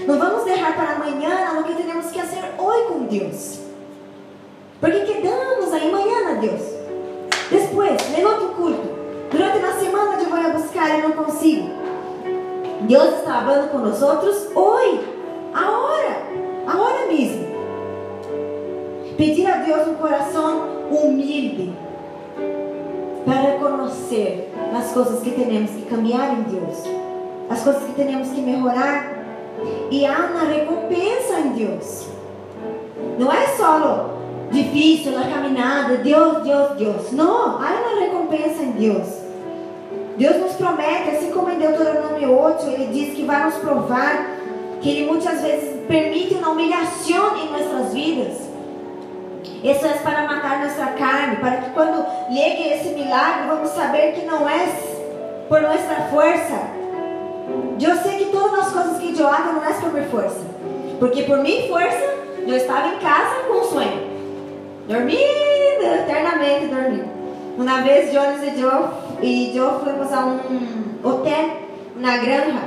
Não vamos deixar para amanhã o que temos que fazer hoje com Deus. Porque quedamos aí amanhã Deus. Depois, outro culto. Durante a semana eu vou buscar e não consigo. Deus está falando com nós outros hoje, a hora, a hora mesmo. Pedir a Deus um coração humilde para reconhecer as coisas que temos que caminhar em Deus, as coisas que temos que melhorar. E há uma recompensa em Deus. Não é só difícil na caminhada, Deus, Deus, Deus. Não, há uma recompensa em Deus. Deus nos promete, assim como em Deuteronômio 8, ele diz que vai nos provar que ele muitas vezes permite uma humilhação em nossas vidas isso é para matar nossa carne, para que quando llegue esse milagre, vamos saber que não é por nossa força. Eu sei que todas as coisas que eu hago não é por minha força. Porque por minha força, eu estava em casa com um sonho. Dormindo, eternamente dormindo. Uma vez, Jones e Joe, e Joe fomos a um hotel na granja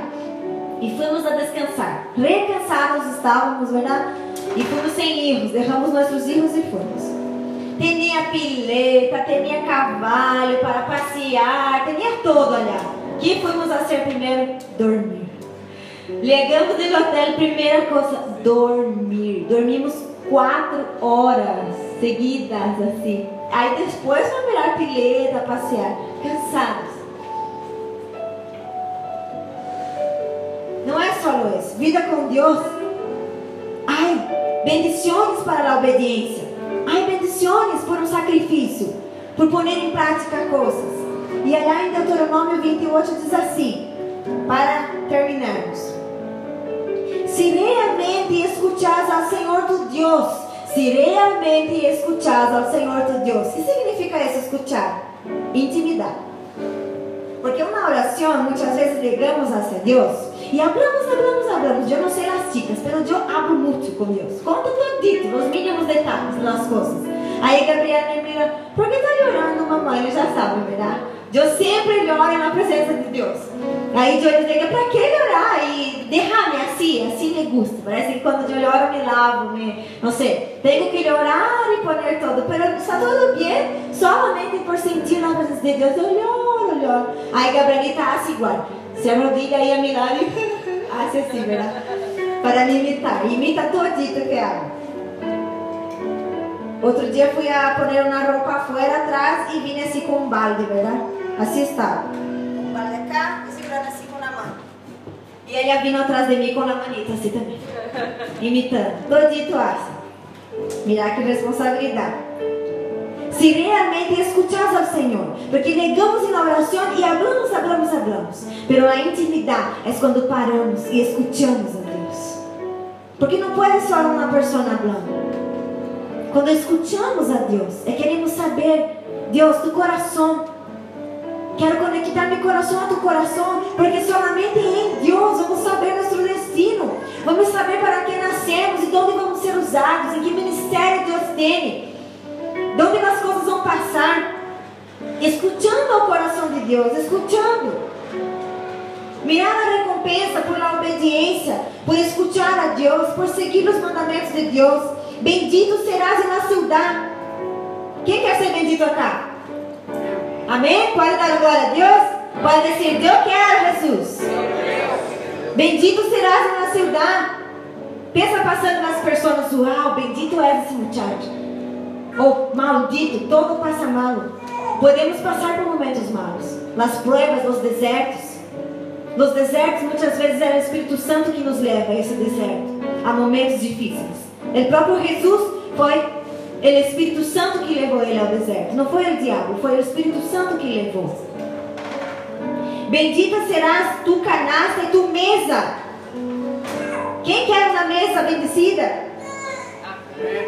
e fomos a descansar. Recansados estávamos, verdade? E fomos sem irmos, derramos nossos irmos e fomos. Tinha pileta, tinha cavalo para passear, tinha todo olha. que fomos a ser primeiro? Dormir. Chegamos no hotel, primeira coisa, dormir. Dormimos quatro horas seguidas, assim. Aí depois vamos virar pileta, passear, cansados. Não é só isso. Vida com Deus. Ai, bendições para a obediência. Ai, bendições por um sacrifício. Por pôr em prática coisas. E aí em Deuteronômio 28 diz assim, para terminarmos. Se realmente escuchas ao Senhor tu Deus, se realmente escuchas ao Senhor tu o que significa isso, escuchar? Intimidade. Porque uma oração, muitas vezes ligamos a Deus e hablamos, hablamos, hablamos. Eu não sei as chicas, mas eu hablo muito com Deus. Conto todito, os mínimos detalhes das coisas. Aí Gabriela me mira, por que está chorando, mamãe? Ele já sabe, verdade? Eu sempre oro na presença de Deus. Aí eu digo, para que orar? E derrame assim, assim me gusta. Parece que quando eu oro, me lavo, me, não sei. Tenho que orar e pôr todo. Mas está tudo bem, solamente por sentir na presença de Deus. Eu oro, eu oro. Aí Gabrielita hace igual. Se arrodilha aí a mirar e (laughs) hace assim, verdade? Para me imitar. Imita todito que hago. Outro dia fui a poner uma roupa afuera atrás e vim assim com um balde, verdade? Assim estava. Um balde cá e segurando assim com a mão. E ele vindo atrás de mim com a manita assim também. Imitando. Todito assim. Mirar que responsabilidade. Se realmente escuchas ao Senhor, porque negamos em oração e hablamos, hablamos, hablamos. Pero a intimidade é quando paramos e escuchamos a Deus. Porque não pode só uma pessoa hablando. Quando escuchamos a Deus, é queremos saber, Deus, do coração. Quero conectar meu coração a tu coração, porque somente em Deus vamos saber nosso destino. Vamos saber para que nascemos e onde vamos ser usados, em que ministério Deus tem. De onde as coisas vão passar? Escutando o coração de Deus, escutando. Mirar a recompensa por a obediência, por escutar a Deus, por seguir os mandamentos de Deus. Bendito serás na cidade. Quem quer ser bendito acá? Amém? Pode dar glória a Deus? Pode dizer, eu quero, Jesus. Bendito serás en la ciudad. Pensa passando nas pessoas, uau, bendito é esse muchacho. Ou maldito, todo passa mal. Podemos passar por momentos malos. Nas provas, nos desertos. Nos desertos, muitas vezes é o Espírito Santo que nos leva a esse deserto, a momentos difíceis. O próprio Jesus foi o Espírito Santo que levou ele ao deserto. Não foi o diabo, foi o Espírito Santo que levou. Bendita serás tu canasta e tu mesa. Quem quer uma mesa bendecida?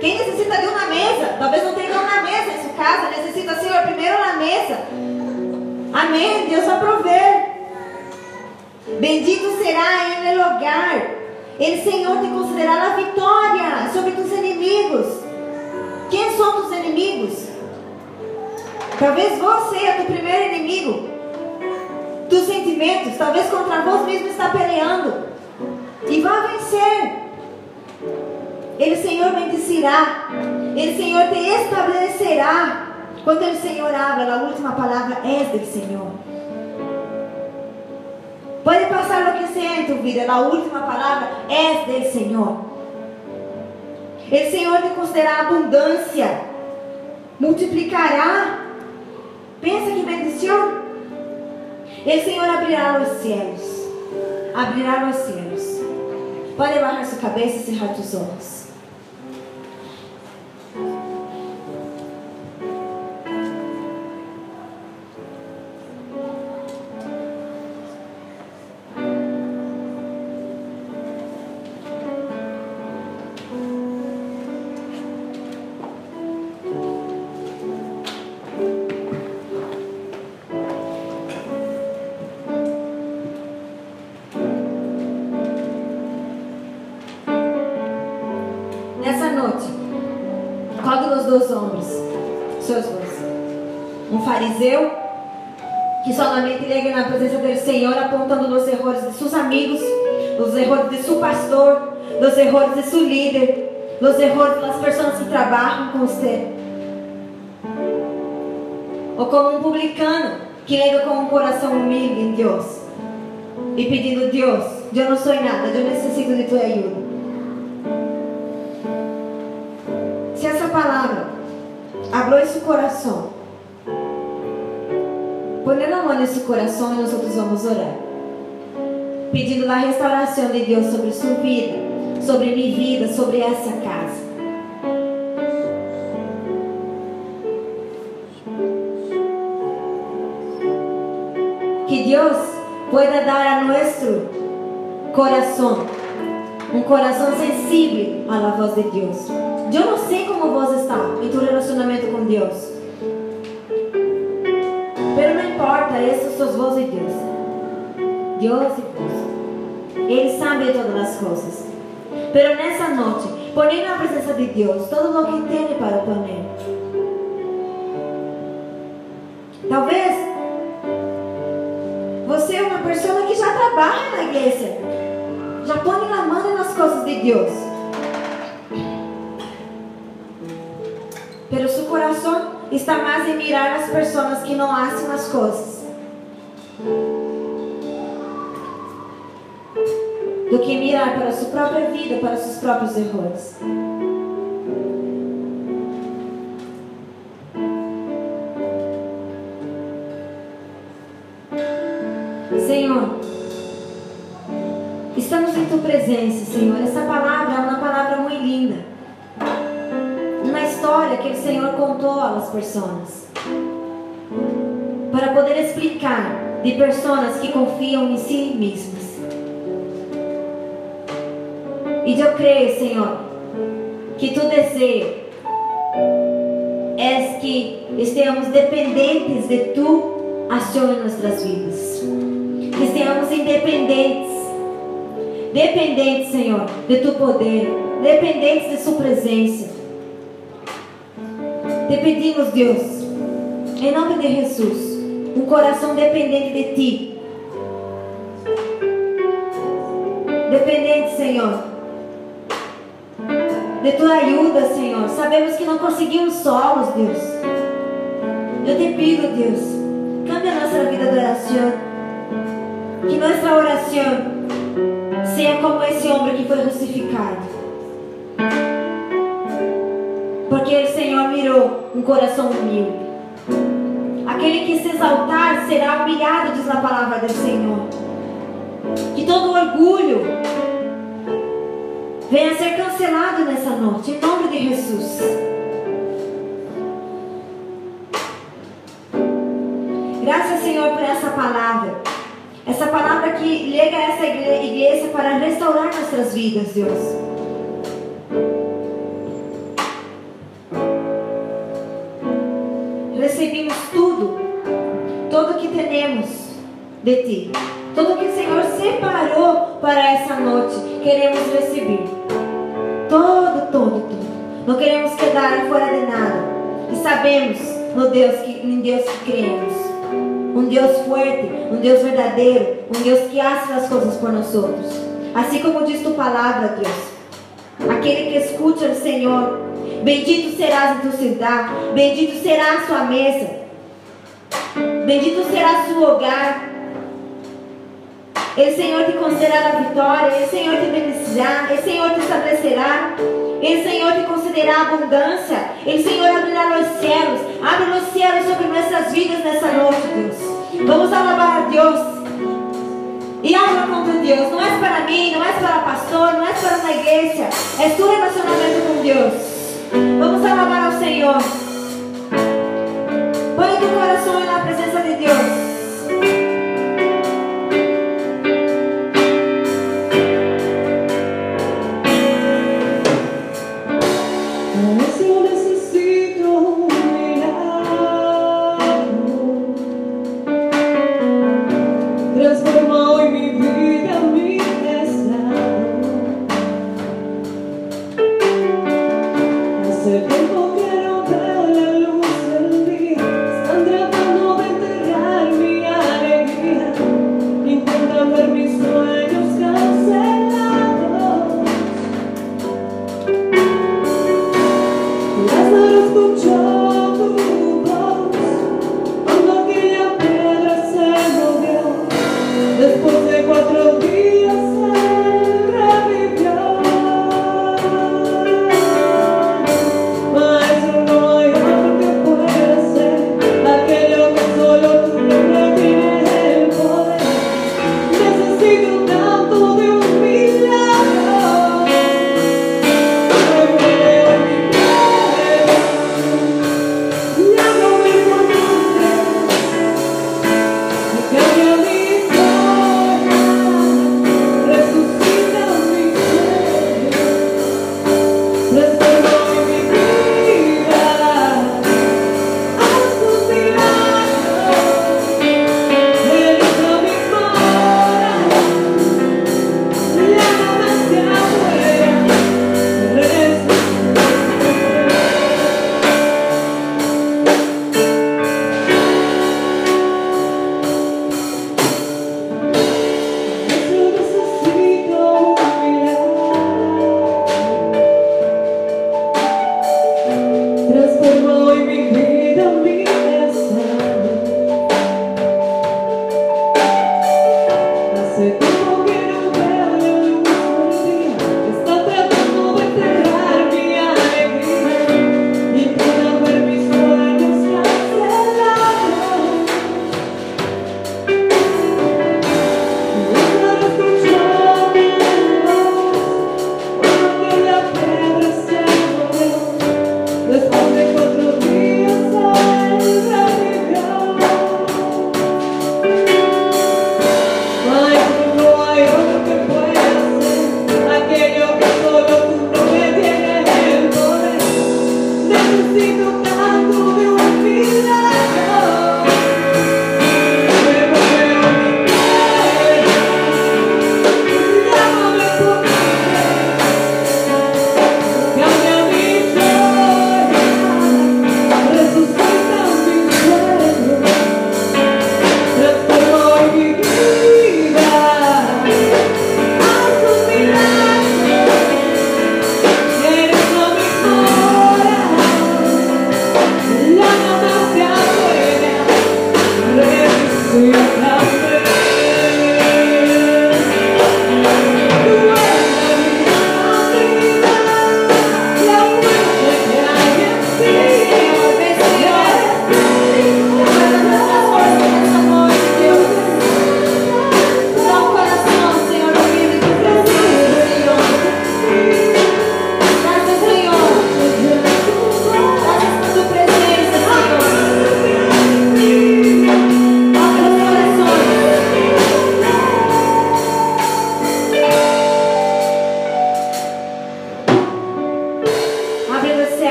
Quem necessita de uma mesa? Talvez não tenha uma mesa em sua casa. Necessita, Senhor, primeiro na mesa. Amém. Deus vai prover. Bendito será em el lugar. Ele, Senhor, te considerará vitória sobre tus inimigos. Quem são os inimigos? Talvez você é o primeiro inimigo dos sentimentos. Talvez contra vós mesmo está peleando. E vai vencer. Ele, Senhor, bendecirá. Ele, Senhor, te estabelecerá. Quando ele, Senhor, habla, a última palavra é do Senhor. Pode passar o que en tu vida, a última palavra é do Senhor. Ele, Senhor, te considerará abundância, multiplicará. Pensa que bendição. Ele, Senhor, abrirá os céus. Abrirá os céus. Pode baixar sua cabeça e cerrar os olhos. Senhor apontando os erros de seus amigos, os erros de seu pastor, os erros de seu líder, os erros das pessoas que trabalham com você. Ou como um publicano que llega com um coração humilde em Deus e pedindo: Deus, eu não sou nada, eu necessito de tua ajuda. Se essa palavra abriu esse coração, Poner a mão nesse coração e nós vamos orar. Pedindo a restauração de Deus sobre sua vida, sobre minha vida, sobre essa casa. Que Deus pueda dar a nosso coração um coração sensível à voz de Deus. Eu não sei como você está em tu relacionamento com Deus. Pero importa, esses são os voz de Deus. Deus e Deus. Ele sabe todas as coisas. Pero nessa noite, ponendo na presença de Deus todo o que tem para poner. Talvez você é uma pessoa que já trabalha na igreja. Já põe na mão nas coisas de Deus. Pero seu coração está mais em mirar as pessoas que não hacen as coisas do que mirar para sua própria vida, para seus próprios erros. Senhor, estamos em tua presença, Senhor. Essa palavra é uma palavra muito linda história que o Senhor contou às pessoas. Para poder explicar de pessoas que confiam em si mesmas. E eu creio, Senhor, que tu desejo é que estejamos dependentes de tu ação em nossas vidas. Que estejamos independentes. Dependentes, Senhor, de tu poder. Dependentes de sua presença te pedimos, Deus, em nome de Jesus, um coração dependente de Ti. Dependente, Senhor, de Tua ajuda, Senhor. Sabemos que não conseguimos solos, Deus. Eu te pido, Deus, cambia nossa vida de oração. Que nossa oração Seja como esse homem que foi crucificado. Porque o Senhor um coração humilde. Aquele que se exaltar será humilhado, diz a palavra do Senhor. Que todo orgulho venha ser cancelado nessa noite, em nome de Jesus. Graças, Senhor, por essa palavra. Essa palavra que liga essa igreja para restaurar nossas vidas, Deus. Recebemos tudo, tudo que temos de Ti. Tudo que o Senhor separou para essa noite, queremos receber. Todo, todo, todo. Não queremos quedar fora de nada. E sabemos no Deus que, em Deus que cremos. Um Deus forte, um Deus verdadeiro, um Deus que hace as coisas por nós outros. Assim como diz tua palavra, Deus. Aquele que escute o Senhor, bendito serás em tua cidade, bendito será a sua mesa, bendito será seu hogar. Ele, Senhor, te concederá a vitória, Ele, Senhor, te beneficiará, Ele, Senhor, te estabelecerá, Ele, Senhor, te concederá abundância, Ele, Senhor, abrirá os céus, abre os céus sobre nossas vidas nessa noite, Deus. Vamos alabar a Deus. E habla com Deus, não é para mim, não é para pastor, não é para uma igreja, é tu relacionamento com Deus. Vamos alabar ao Senhor. Põe teu coração na presença de Deus.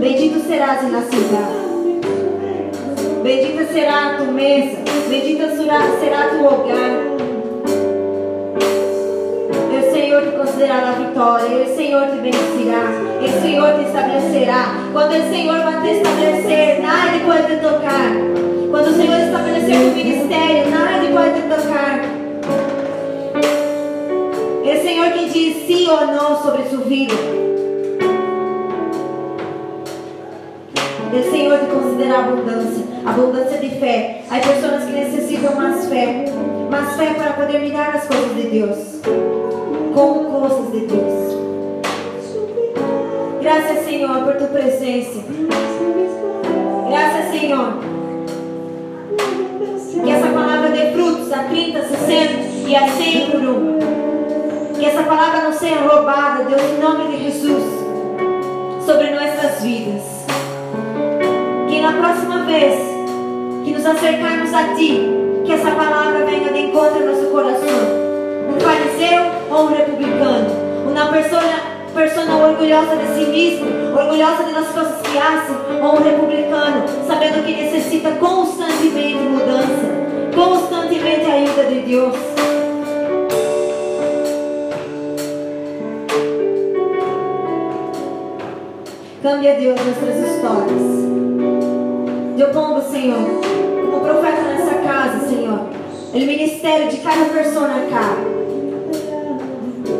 Bendito serás na cidade. Bendita será a tua mesa. Bendita será, será tu hogar. O Senhor te considerará vitória. O Senhor te bendecirá. O Senhor te estabelecerá. Quando o Senhor vai te estabelecer, nada pode te tocar. Quando o Senhor estabelecer o ministério, nada pode te tocar. É o Senhor que diz sim ou não sobre sua vida. Considera abundância, abundância de fé. Há pessoas que necessitam mais fé, mais fé para poder mirar as coisas de Deus, como coisas de Deus. Graças, Senhor, por tua presença. Graças, Senhor. Que essa palavra dê frutos a 30, 60 e a 100 por um. Que essa palavra não seja roubada, Deus, em nome de Jesus, sobre nossas vidas na próxima vez que nos acercarmos a Ti, que essa palavra venha de encontro ao nosso coração. Um fariseu ou um republicano? Uma pessoa, pessoa orgulhosa de si mesmo, orgulhosa das coisas que hace, ou um republicano, sabendo que necessita constantemente mudança, constantemente a ajuda de Deus. Cambia Deus nossas histórias. Eu pongo, Senhor, como profeta nessa casa, Senhor, o ministério de cada pessoa cá.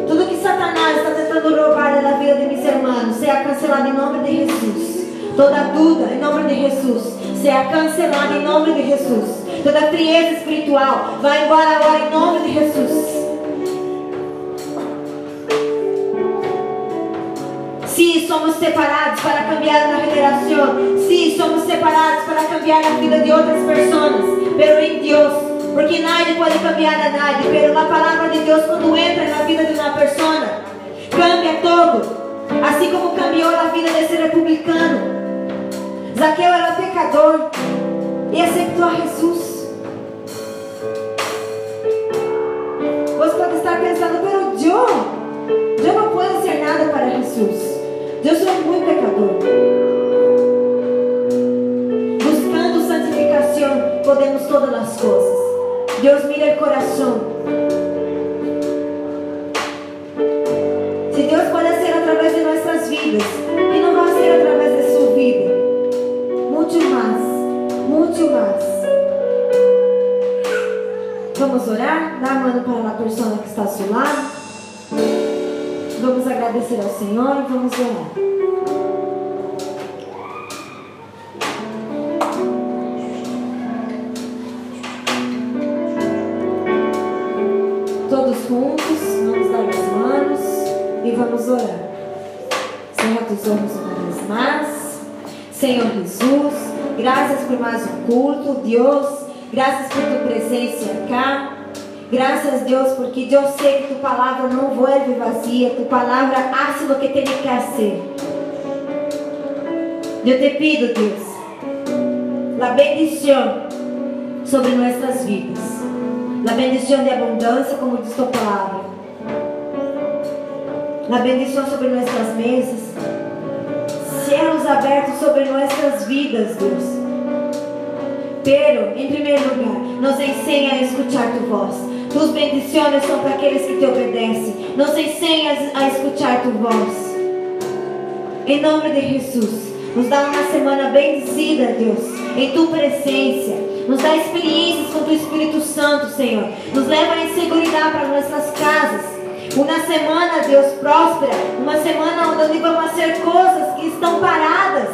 Tudo que Satanás está tentando roubar da vida de meus irmãos, seja cancelado em nome de Jesus. Toda dúvida, em nome de Jesus, seja cancelada em nome de Jesus. Toda frieza espiritual, vai embora agora em nome de Jesus. Se somos separados regeneração. Se somos separados para cambiar a vida de outras pessoas. Pero em Deus. Porque nadie pode cambiar a nadie. Pero a palavra de Deus, quando entra na vida de uma pessoa, cambia todo. Assim como cambiou a vida desse republicano. Zaqueu era pecador e aceitou a Jesus. Você pode estar pensando, pero eu, eu não posso ser nada para Jesus. Eu sou muito pecador. Podemos todas as coisas. Deus mira o coração. Se Deus pode ser através de nossas vidas, e não vai ser através de sua vida. Muito mais, muito mais. Vamos orar? A mão para a pessoa que está ao seu lado. Vamos agradecer ao Senhor e vamos orar. Senhor Jesus, graças por mais um culto, Deus, graças por tua presença cá. Graças Deus, porque eu sei que tu palavra não vuelve vazia, tu palavra hace lo que tem que fazer. Eu te pido, Deus, a bendição sobre nossas vidas, a bendição de abundância, como diz tua palavra, a bendição sobre nossas mesas, céus abertos sobre nossas vidas, Deus. Pero, em primeiro lugar, nos ensina a escutar tua voz. Tus bendições são para aqueles que te obedecem. Nos ensina a escutar tu voz. Em nome de Jesus. Nos dá uma semana bendecida, Deus, em tua presença. Nos dá experiências com o Espírito Santo, Senhor. Nos leva em segurança para nossas casas. Uma semana, Deus, próspera. Uma semana onde vamos fazer coisas que estão paradas.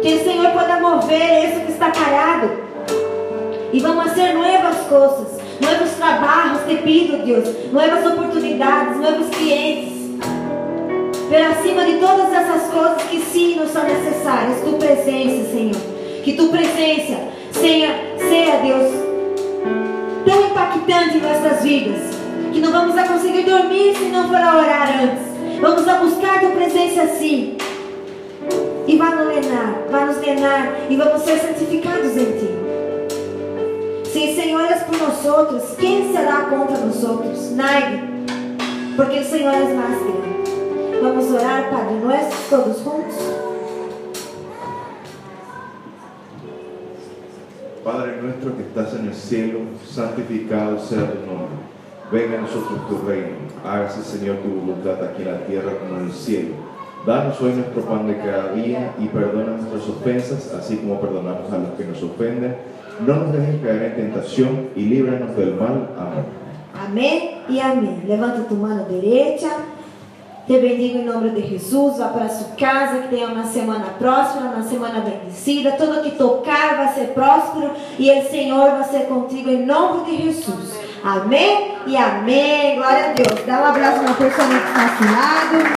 Que o Senhor possa mover isso que está parado. E vamos fazer novas coisas, novos trabalhos, te pido, Deus, novas oportunidades, novos clientes. Por acima de todas essas coisas que sim nos são necessárias, tu presença, Senhor. Que tu presença seja, seja Deus, tão impactante em nossas vidas, que não vamos a conseguir dormir se não for a orar antes. Vamos a buscar tua presença assim. E vai nos lenar, vai nos lenar e vamos ser santificados em ti. Se o Senhor é por nós outros, quem será contra nós outros? Nadie. Porque o Senhor é mais grande. Vamos orar, Padre Nuestro, todos juntos. Padre nuestro que estás en el cielo, santificado sea tu nombre. Venga a nosotros tu reino. Hágase, Señor, tu voluntad aquí en la tierra como en el cielo. Danos hoy nuestro pan de cada día y perdona nuestras ofensas, así como perdonamos a los que nos ofenden. No nos dejes caer en tentación y líbranos del mal. Amén. Amém e amém. Levanta tua mão direita. Te bendigo em nome de Jesus. Vá para sua casa, que tenha uma semana próspera, uma semana bendecida. Tudo que tocar vai ser próspero e o Senhor vai ser contigo em nome de Jesus. Amém e amém. Glória a Deus. Dá um abraço na pessoa que está lado.